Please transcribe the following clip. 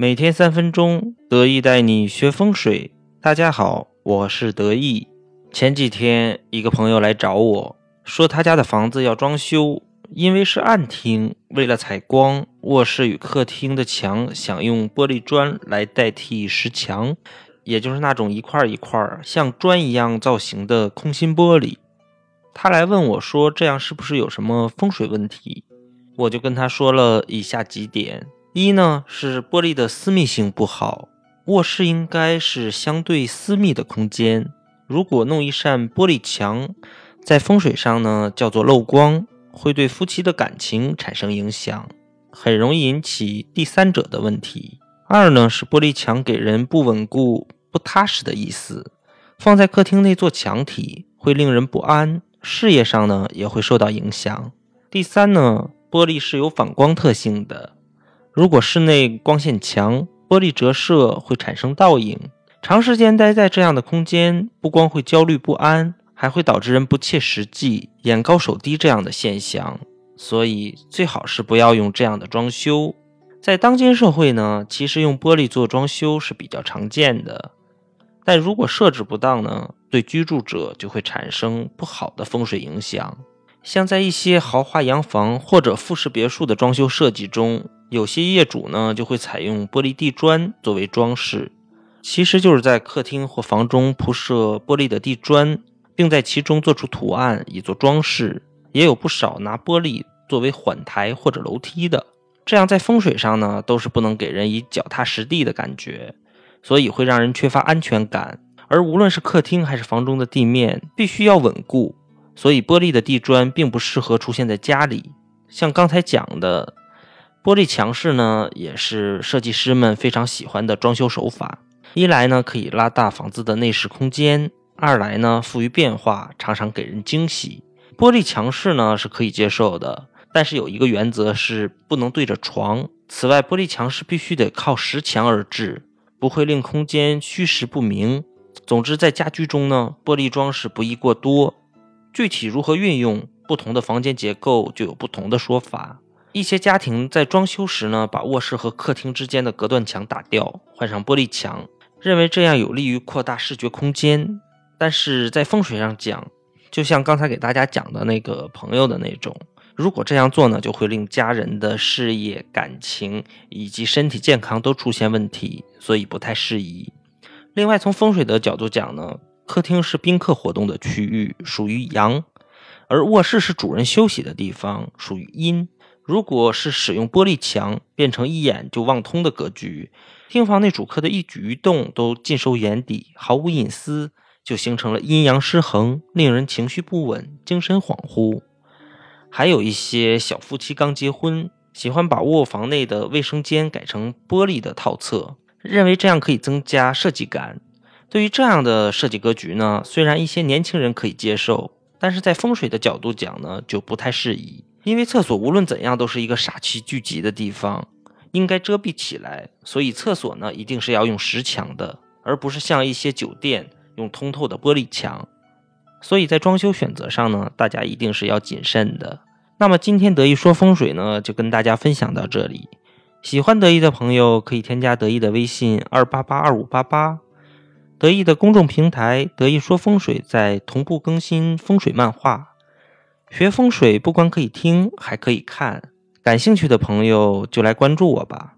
每天三分钟，得意带你学风水。大家好，我是得意。前几天，一个朋友来找我说，他家的房子要装修，因为是暗厅，为了采光，卧室与客厅的墙想用玻璃砖来代替石墙，也就是那种一块一块像砖一样造型的空心玻璃。他来问我说，这样是不是有什么风水问题？我就跟他说了以下几点。一呢是玻璃的私密性不好，卧室应该是相对私密的空间，如果弄一扇玻璃墙，在风水上呢叫做漏光，会对夫妻的感情产生影响，很容易引起第三者的问题。二呢是玻璃墙给人不稳固、不踏实的意思，放在客厅内做墙体会令人不安，事业上呢也会受到影响。第三呢，玻璃是有反光特性的。如果室内光线强，玻璃折射会产生倒影，长时间待在这样的空间，不光会焦虑不安，还会导致人不切实际、眼高手低这样的现象。所以最好是不要用这样的装修。在当今社会呢，其实用玻璃做装修是比较常见的，但如果设置不当呢，对居住者就会产生不好的风水影响。像在一些豪华洋房或者复式别墅的装修设计中，有些业主呢就会采用玻璃地砖作为装饰，其实就是在客厅或房中铺设玻璃的地砖，并在其中做出图案以做装饰。也有不少拿玻璃作为缓台或者楼梯的，这样在风水上呢都是不能给人以脚踏实地的感觉，所以会让人缺乏安全感。而无论是客厅还是房中的地面，必须要稳固。所以，玻璃的地砖并不适合出现在家里。像刚才讲的，玻璃墙饰呢，也是设计师们非常喜欢的装修手法。一来呢，可以拉大房子的内饰空间；二来呢，富于变化，常常给人惊喜。玻璃墙饰呢是可以接受的，但是有一个原则是不能对着床。此外，玻璃墙饰必须得靠实墙而制，不会令空间虚实不明。总之，在家居中呢，玻璃装饰不宜过多。具体如何运用，不同的房间结构就有不同的说法。一些家庭在装修时呢，把卧室和客厅之间的隔断墙打掉，换上玻璃墙，认为这样有利于扩大视觉空间。但是在风水上讲，就像刚才给大家讲的那个朋友的那种，如果这样做呢，就会令家人的事业、感情以及身体健康都出现问题，所以不太适宜。另外，从风水的角度讲呢。客厅是宾客活动的区域，属于阳；而卧室是主人休息的地方，属于阴。如果是使用玻璃墙，变成一眼就望通的格局，厅房内主客的一举一动都尽收眼底，毫无隐私，就形成了阴阳失衡，令人情绪不稳、精神恍惚。还有一些小夫妻刚结婚，喜欢把卧房内的卫生间改成玻璃的套厕，认为这样可以增加设计感。对于这样的设计格局呢，虽然一些年轻人可以接受，但是在风水的角度讲呢，就不太适宜。因为厕所无论怎样都是一个煞气聚集的地方，应该遮蔽起来，所以厕所呢一定是要用石墙的，而不是像一些酒店用通透的玻璃墙。所以在装修选择上呢，大家一定是要谨慎的。那么今天得意说风水呢，就跟大家分享到这里。喜欢得意的朋友可以添加得意的微信二八八二五八八。得意的公众平台“得意说风水”在同步更新风水漫画，学风水不光可以听，还可以看。感兴趣的朋友就来关注我吧。